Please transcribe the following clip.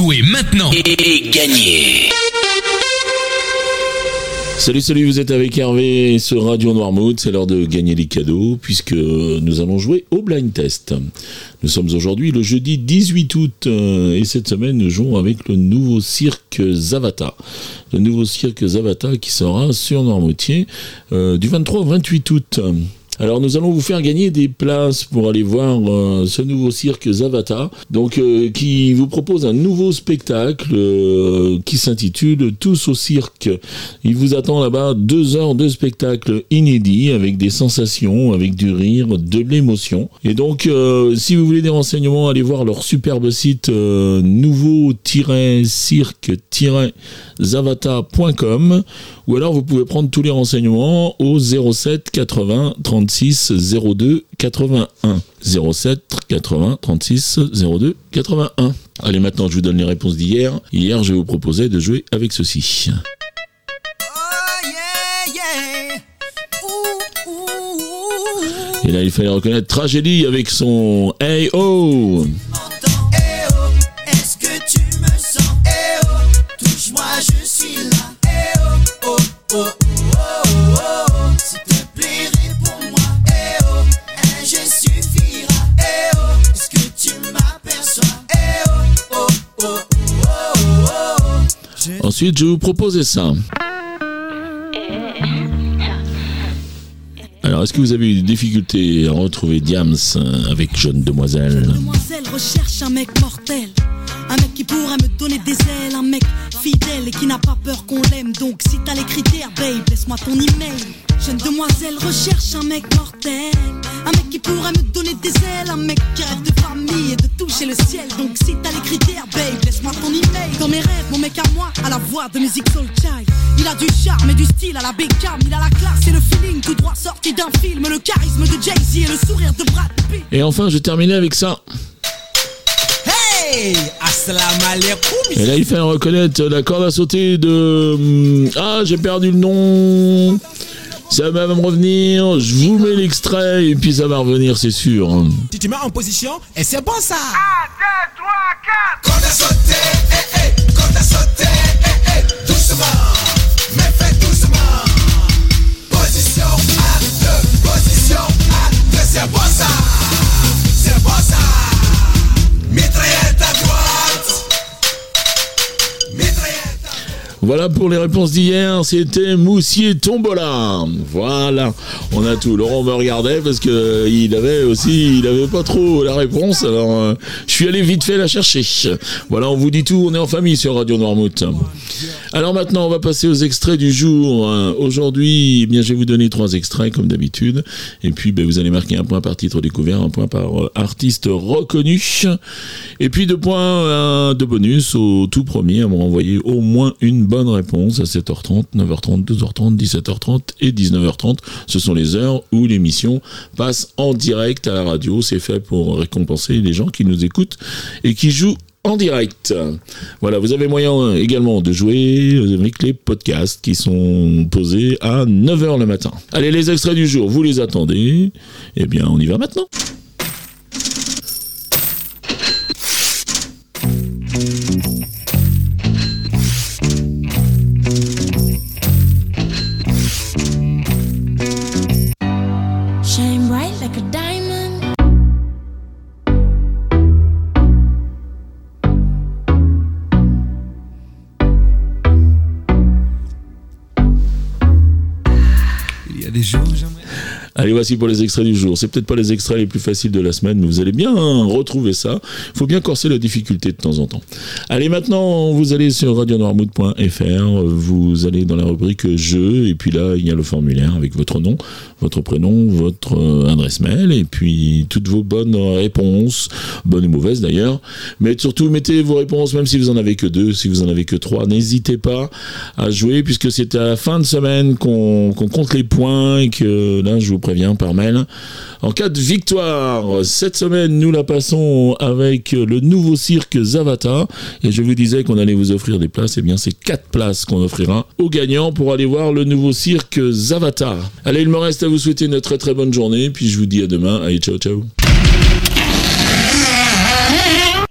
Jouez maintenant et gagnez Salut, salut, vous êtes avec Hervé sur Radio Noirmouth. C'est l'heure de gagner des cadeaux puisque nous allons jouer au blind test. Nous sommes aujourd'hui le jeudi 18 août euh, et cette semaine nous jouons avec le nouveau cirque Zavata. Le nouveau cirque Zavata qui sera sur Noirmoutier euh, du 23 au 28 août. Alors nous allons vous faire gagner des places pour aller voir euh, ce nouveau cirque Zavata, euh, qui vous propose un nouveau spectacle euh, qui s'intitule Tous au cirque. Il vous attend là-bas deux heures de spectacle inédit avec des sensations, avec du rire, de l'émotion. Et donc si vous voulez des renseignements, allez voir leur superbe site nouveau-cirque-zavata.com ou alors vous pouvez prendre tous les renseignements au 07 80 36 02 81. 07 80 36 02 81. Allez, maintenant je vous donne les réponses d'hier. Hier, je vous proposais de jouer avec ceci. Et là, il fallait reconnaître Tragédie avec son Hey Oh Je vous proposais ça. Alors, est-ce que vous avez eu des difficultés à retrouver Diams euh, avec Jeune Demoiselle? Demoiselle recherche un mec mortel. Un mec qui pourrait me donner des ailes. Un mec fidèle et qui n'a pas peur qu'on l'aime. Donc, si t'as les critères, babe, laisse-moi ton email. Jeune demoiselle recherche un mec mortel. Un mec qui pourrait me donner des ailes. Un mec qui rêve de famille et de toucher le ciel. Donc si t'as les critères, babe, laisse-moi ton email. Dans mes rêves, mon mec à moi, à la voix de musique soul child. Il a du charme et du style à la Beckham. Il a la classe et le feeling tout droit sorti d'un film. Le charisme de Jay-Z et le sourire de Brad Pitt. Et enfin, je terminais avec ça. Hey Et là, il fait reconnaître la corde à sauter de. Hum, ah, j'ai perdu le nom. Ça va me revenir, je vous mets l'extrait et puis ça va revenir, c'est sûr. Tu te mets en position et c'est bon ça 1, 2, 3, 4 Voilà pour les réponses d'hier, c'était Moussier Tombola. Voilà, on a tout. Laurent me regardait parce que euh, il avait aussi, il avait pas trop la réponse. Alors, euh, je suis allé vite fait la chercher. Voilà, on vous dit tout. On est en famille sur Radio Noirmouth. Alors maintenant, on va passer aux extraits du jour. Aujourd'hui, eh bien, je vais vous donner trois extraits comme d'habitude. Et puis, ben, vous allez marquer un point par titre découvert, un point par euh, artiste reconnu. Et puis deux points de bonus au tout premier à me au moins une bonne réponse à 7h30, 9h30, 12h30, 17h30 et 19h30. Ce sont les heures où l'émission passe en direct à la radio. C'est fait pour récompenser les gens qui nous écoutent et qui jouent en direct. Voilà, vous avez moyen également de jouer avec les podcasts qui sont posés à 9h le matin. Allez, les extraits du jour, vous les attendez. Eh bien, on y va maintenant. like a diamond. Il y a des jours. Allez, voici pour les extraits du jour. C'est peut-être pas les extraits les plus faciles de la semaine, mais vous allez bien retrouver ça. Il faut bien corser la difficulté de temps en temps. Allez, maintenant, vous allez sur radionoirmout.fr, vous allez dans la rubrique jeux, et puis là, il y a le formulaire avec votre nom, votre prénom, votre euh, adresse mail, et puis toutes vos bonnes réponses, bonnes ou mauvaises d'ailleurs. Mais surtout, mettez vos réponses, même si vous en avez que deux, si vous en avez que trois. N'hésitez pas à jouer, puisque c'est à la fin de semaine qu'on compte les points, et que là, je vous préviens par mail. En cas de victoire, cette semaine, nous la passons avec le nouveau cirque Zavata. Et je vous disais qu'on allait vous offrir des places. Eh bien, c'est quatre places qu'on offrira aux gagnants pour aller voir le nouveau cirque Zavata. Allez, il me reste à vous souhaiter une très très bonne journée. Puis je vous dis à demain. Allez, ciao, ciao.